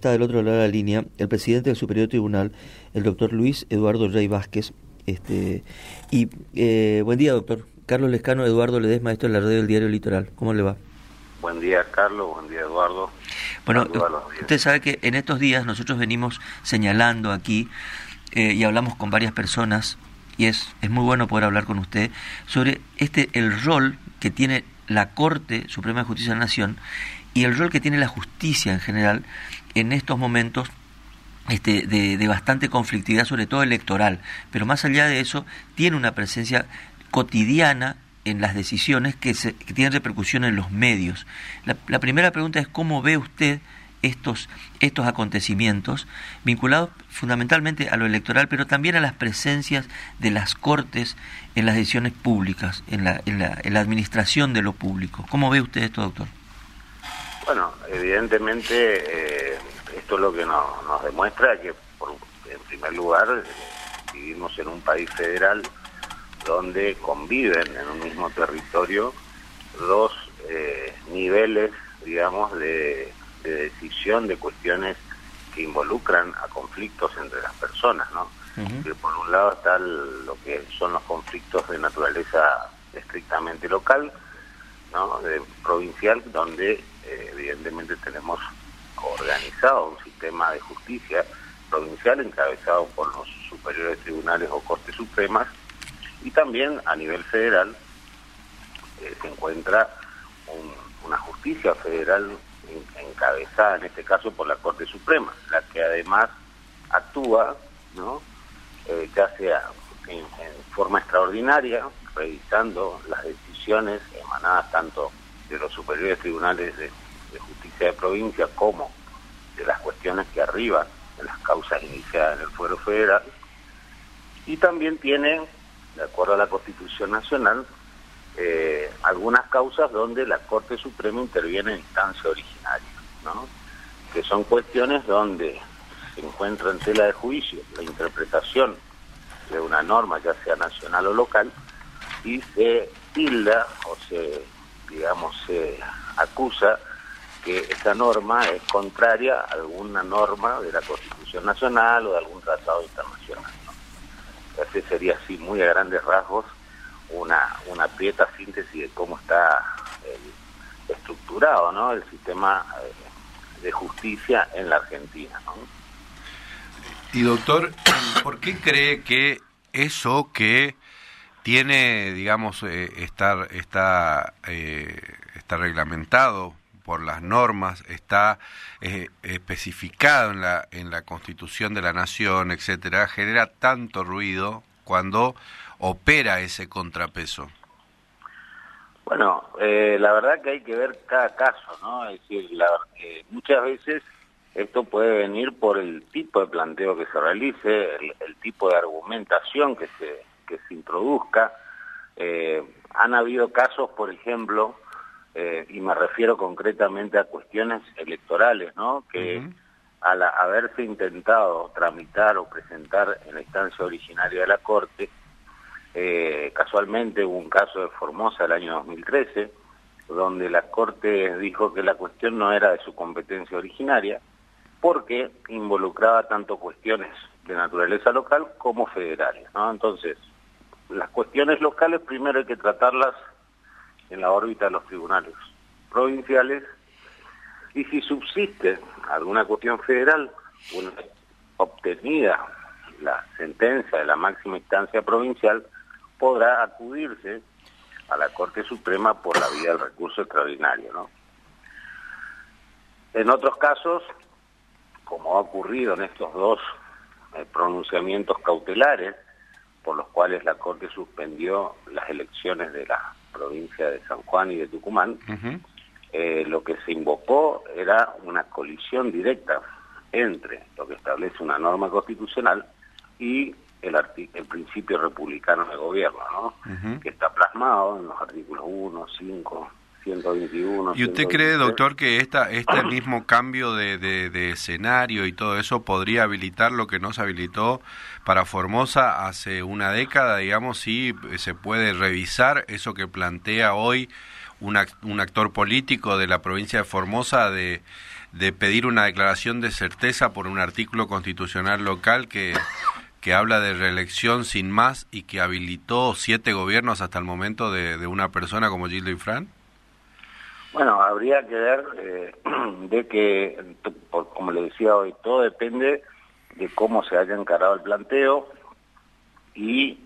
Está del otro lado de la línea el presidente del Superior Tribunal, el doctor Luis Eduardo Rey Vázquez. Este, y eh, buen día, doctor. Carlos Lescano, Eduardo Ledesma, esto es la red del diario Litoral. ¿Cómo le va? Buen día, Carlos. Buen día, Eduardo. Bueno, usted sabe que en estos días nosotros venimos señalando aquí eh, y hablamos con varias personas y es, es muy bueno poder hablar con usted sobre este el rol que tiene la Corte Suprema de Justicia de la Nación y el rol que tiene la justicia en general en estos momentos este, de, bastante conflictividad, sobre todo electoral, pero más allá de eso, tiene una presencia cotidiana en las decisiones que, se, que tienen repercusión en los medios. La, primera pregunta es cómo ve usted estos, estos acontecimientos vinculados fundamentalmente a lo electoral, pero también a las presencias de las cortes en las decisiones públicas, en la, en la, en la administración de lo público. ¿Cómo ve usted esto, doctor? Bueno, evidentemente eh, esto es lo que nos, demuestra que, en primer lugar, vivimos en un país federal donde conviven en un mismo territorio dos eh, niveles, digamos, de, decisión de cuestiones que involucran a conflictos entre las personas, ¿no? por un lado está lo que son los conflictos de naturaleza estrictamente local, ¿no? De provincial, donde eh, evidentemente tenemos organizado un sistema de justicia provincial encabezado por los superiores tribunales o cortes supremas y también a nivel federal eh, se encuentra una justicia federal encabezada en este caso por la Corte Suprema, la que además actúa, ¿no? Eh, ya sea en, forma extraordinaria, revisando las decisiones emanadas tanto de los superiores tribunales de, justicia de provincia como de las cuestiones que arriban de las causas iniciadas en el fuero federal y también tiene, de acuerdo a la Constitución Nacional, eh, algunas causas donde la Corte Suprema interviene en instancia originaria, que son cuestiones donde se encuentra en tela de juicio la interpretación de una norma, ya sea nacional o local, y se tilda o se digamos, se acusa que esta norma es contraria a alguna norma de la Constitución Nacional o de algún tratado internacional. ¿no? Ese sería así, muy a grandes rasgos, una, una prieta síntesis de cómo está estructurado ¿no? el sistema eh, de justicia en la Argentina. ¿no? Y doctor, ¿por qué cree que eso que tiene, digamos, eh, estar, está, eh, está reglamentado por las normas, está eh, especificado en la, en la Constitución de la Nación, etcétera, genera tanto ruido cuando opera ese contrapeso. Bueno, la verdad que hay que ver cada caso, ¿no? Es decir, muchas veces esto puede venir por el tipo de planteo que se realice, el tipo de argumentación que se que se introduzca. Eh, han habido casos, por ejemplo, eh, y me refiero concretamente a cuestiones electorales, ¿no? Que al haberse intentado tramitar o presentar en la instancia originaria de la Corte, eh, casualmente hubo un caso de Formosa el año 2013, donde la Corte dijo que la cuestión no era de su competencia originaria, porque involucraba tanto cuestiones de naturaleza local como federales. ¿no? Entonces, las cuestiones locales primero hay que tratarlas en la órbita de los tribunales provinciales y si subsiste alguna cuestión federal, una obtenida la sentencia de la máxima instancia provincial, podrá acudirse a la Corte Suprema por la vía del recurso extraordinario. ¿no? En otros casos, como ha ocurrido en estos dos eh, pronunciamientos cautelares, por los cuales la Corte suspendió las elecciones de la provincia de San Juan y de Tucumán, eh, lo que se invocó era una colisión directa entre lo que establece una norma constitucional y el, el principio republicano de gobierno, ¿no? que está plasmado en los artículos 1, 5, 121. ¿Y usted cree, doctor, que esta, este mismo cambio de, de, escenario y todo eso podría habilitar lo que no se habilitó para Formosa hace una década, digamos, si se puede revisar eso que plantea hoy un, un actor político de la provincia de Formosa de, de pedir una declaración de certeza por un artículo constitucional local que, que habla de reelección sin más y que habilitó siete gobiernos hasta el momento de, una persona como Gildo Infran? Bueno, habría que ver eh, de que, como le decía hoy, todo depende de cómo se haya encarado el planteo y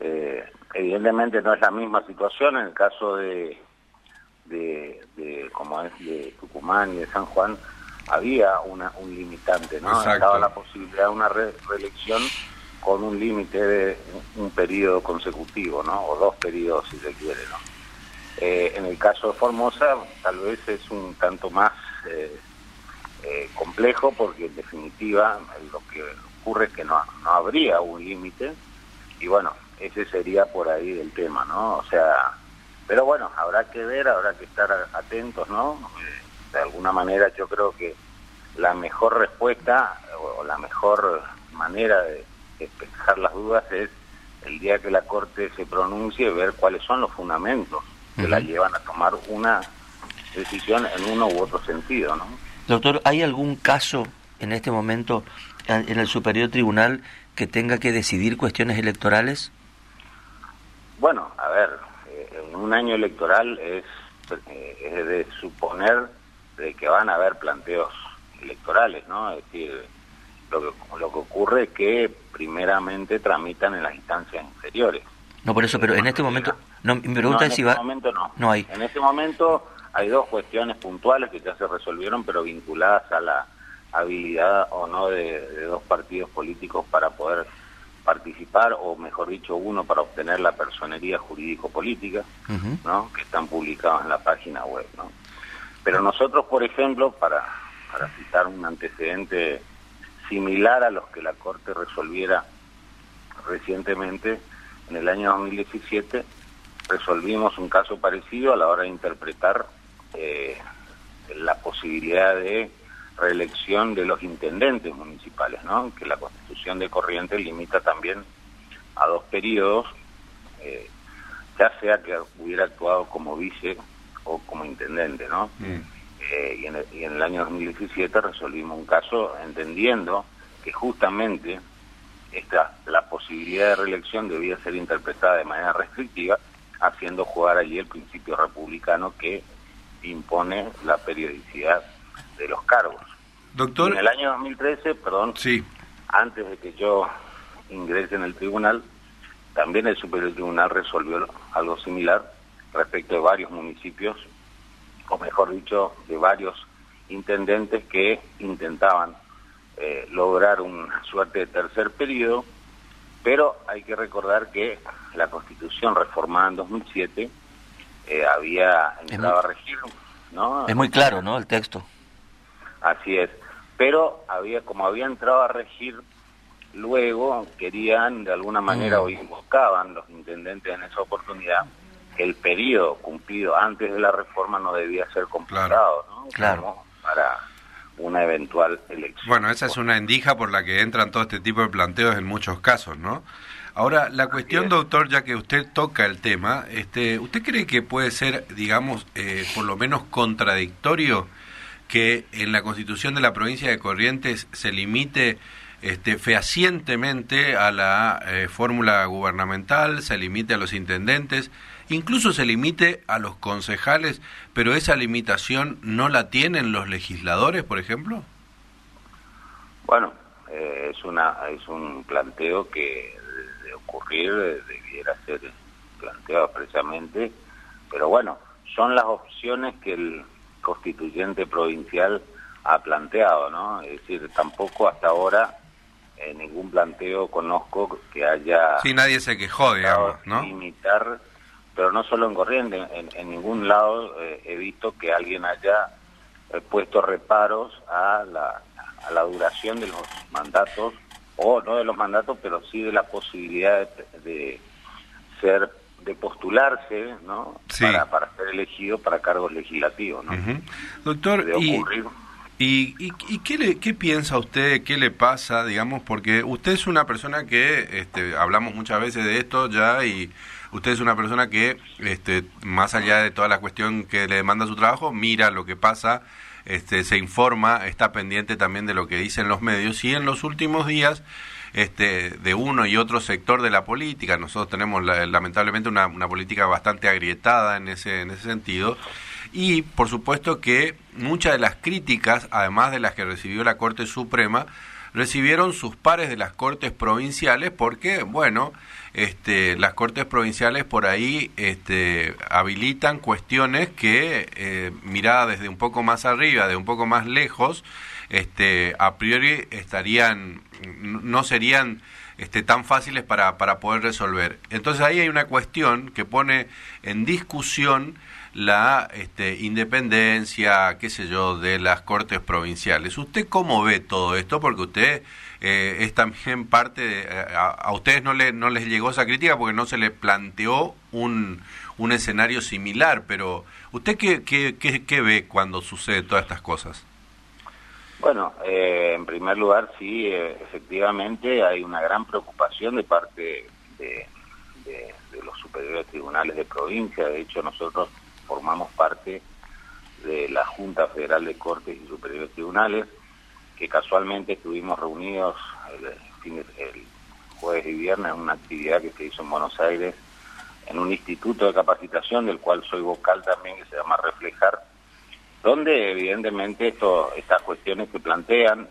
eh, evidentemente no es la misma situación en el caso de, de, como es de Tucumán y de San Juan, había una, un limitante, ¿no? Estaba la posibilidad de una reelección con un límite de un, periodo consecutivo, ¿no? O dos periodos, si se quiere, ¿no? Eh, en el caso de Formosa, tal vez es un tanto más eh, eh, complejo, porque en definitiva lo que ocurre es que no, no habría un límite, y bueno, ese sería por ahí el tema, ¿no? O sea, pero bueno, habrá que ver, habrá que estar atentos, ¿no? Eh, de alguna manera yo creo que la mejor respuesta o la mejor manera de despejar las dudas es el día que la Corte se pronuncie ver cuáles son los fundamentos que la llevan a tomar una decisión en uno u otro sentido, ¿no? Doctor, ¿hay algún caso en este momento en el Superior Tribunal que tenga que decidir cuestiones electorales? Bueno, a ver, en un año electoral es, eh, es de suponer de que van a haber planteos electorales, ¿no? Es decir, lo que, lo que ocurre es que primeramente tramitan en las instancias inferiores. No, por eso, pero en este momento, no, mi pregunta es si va... En este momento no. No hay. En este momento hay dos cuestiones puntuales que ya se resolvieron, pero vinculadas a la habilidad o no de dos partidos políticos para poder participar, o mejor dicho, uno para obtener la personería jurídico-política, ¿no? que están publicados en la página web. ¿no? Pero nosotros, por ejemplo, para, para citar un antecedente similar a los que la Corte resolviera recientemente, en el año 2017 resolvimos un caso parecido a la hora de interpretar eh, la posibilidad de reelección de los intendentes municipales, ¿no? que la constitución de Corrientes limita también a dos periodos, eh, ya sea que hubiera actuado como vice o como intendente. ¿no? Mm. Eh, y, en el, y en el año 2017 resolvimos un caso entendiendo que justamente esta, la posibilidad de reelección debía ser interpretada de manera restrictiva, haciendo jugar allí el principio republicano que impone la periodicidad de los cargos. Doctor. En el año 2013, perdón, sí. antes de que yo ingrese en el tribunal, también el Superior Tribunal resolvió algo similar respecto de varios municipios, o mejor dicho, de varios intendentes que intentaban eh, lograr una suerte de tercer periodo, pero hay que recordar que la Constitución reformada en 2007 eh, había entrado a regir, ¿no? Es muy claro, ¿no? El texto. Así es. Pero había, como había entrado a regir, luego querían, de alguna manera, mm. o invocaban los intendentes en esa oportunidad, que el periodo cumplido antes de la reforma no debía ser completado, ¿no? Claro. para una eventual elección. Bueno, esa es una endija por la que entran todo este tipo de planteos en muchos casos, ¿no? Ahora, la cuestión, doctor, ya que usted toca el tema, este, ¿usted cree que puede ser, digamos, eh, por lo menos contradictorio que en la constitución de la provincia de Corrientes se limite este, fehacientemente a la eh, fórmula gubernamental, se limite a los intendentes, incluso se limite a los concejales, pero esa limitación no la tienen los legisladores, por ejemplo? Bueno, eh, es una es un planteo que de ocurrir debiera ser planteado precisamente, pero bueno, son las opciones que el constituyente provincial ha planteado, ¿no? Es decir, tampoco hasta ahora en ningún planteo conozco que haya... Sí, nadie se quejó, digamos, ¿no? Limitar, pero no solo en Corriente, en, ningún lado eh, he visto que alguien haya eh, puesto reparos a la, a la duración de los mandatos, o no de los mandatos, pero sí de la posibilidad de ser de postularse ¿no? Para, para ser elegido para cargos legislativos. ¿no? Doctor, y, y, y, qué, le, qué piensa usted, qué le pasa, digamos, porque usted es una persona que, este, hablamos muchas veces de esto ya, y usted es una persona que, este, más allá de toda la cuestión que le demanda su trabajo, mira lo que pasa este, se informa, está pendiente también de lo que dicen los medios y en los últimos días este, de uno y otro sector de la política, nosotros tenemos lamentablemente una, una, política bastante agrietada en ese, en ese sentido, y por supuesto que muchas de las críticas, además de las que recibió la Corte Suprema, recibieron sus pares de las cortes provinciales porque, bueno, este, las cortes provinciales por ahí este, habilitan cuestiones que, eh, mirada desde un poco más arriba, de un poco más lejos, este, a priori estarían, no serían este, tan fáciles para, para poder resolver. Entonces ahí hay una cuestión que pone en discusión la este, independencia, qué sé yo, de las cortes provinciales. ¿Usted cómo ve todo esto? Porque usted eh, es también parte de, a, ustedes no, le, no les llegó esa crítica porque no se le planteó un, un escenario similar, pero ¿usted qué, qué, qué, ve cuando sucede todas estas cosas? Bueno, eh, en primer lugar, sí, efectivamente hay una gran preocupación de parte de, de, los superiores tribunales de provincia. De hecho, nosotros formamos parte de la Junta Federal de Cortes y Superiores Tribunales, que casualmente estuvimos reunidos el, el jueves y viernes en una actividad que se hizo en Buenos Aires, en un instituto de capacitación del cual soy vocal también, que se llama Reflejar, donde evidentemente esto, estas cuestiones se plantean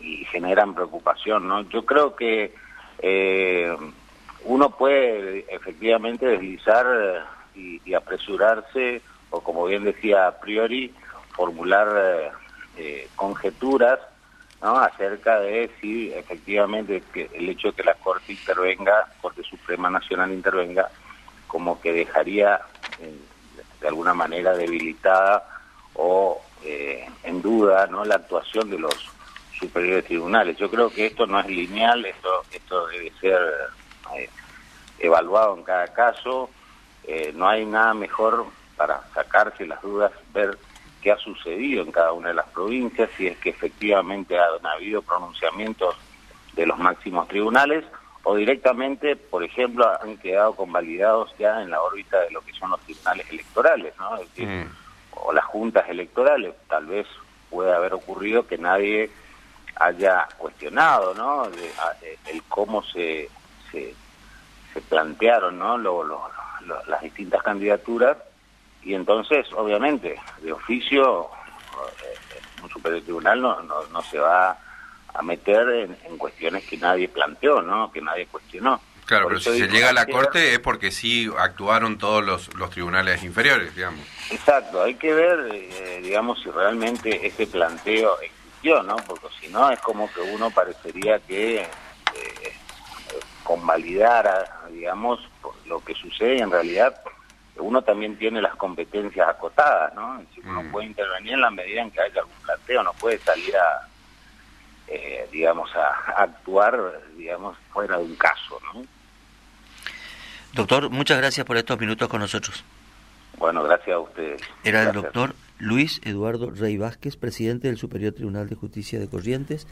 y generan preocupación. ¿no? Yo creo que eh, uno puede efectivamente deslizar y, apresurarse, o como bien decía a priori, formular eh, eh, conjeturas ¿no? acerca de si efectivamente que el hecho de que la Corte intervenga, Corte Suprema Nacional intervenga, como que dejaría eh, de alguna manera debilitada o en duda no la actuación de los superiores tribunales. Yo creo que esto no es lineal, esto, esto debe ser evaluado en cada caso, eh, no hay nada mejor para sacarse las dudas, ver qué ha sucedido en cada una de las provincias, si es que efectivamente han habido pronunciamientos de los máximos tribunales o directamente, por ejemplo, han quedado convalidados ya en la órbita de lo que son los tribunales electorales, ¿no? Mm. O las juntas electorales. Tal vez puede haber ocurrido que nadie haya cuestionado, ¿no? el cómo se, se, plantearon, ¿no? Lo, lo, las distintas candidaturas y entonces, obviamente, de oficio, eh, un superior tribunal no, no, se va a meter en, cuestiones que nadie planteó, ¿no? Que nadie cuestionó. Claro, pero si se llega a la Corte es porque sí actuaron todos los, los tribunales inferiores, digamos. Exacto, hay que ver, eh, digamos, si realmente ese planteo existió, ¿no? Porque si no es como que uno parecería que eh, convalidara, digamos, lo que sucede en realidad uno también tiene las competencias acotadas, ¿no? uno mm. puede intervenir en la medida en que haya algún planteo, no puede salir a, eh, digamos, a actuar, digamos, fuera de un caso, ¿no? Doctor, muchas gracias por estos minutos con nosotros. Bueno, gracias a ustedes. Era el doctor Luis Eduardo Rey Vázquez, presidente del Superior Tribunal de Justicia de Corrientes.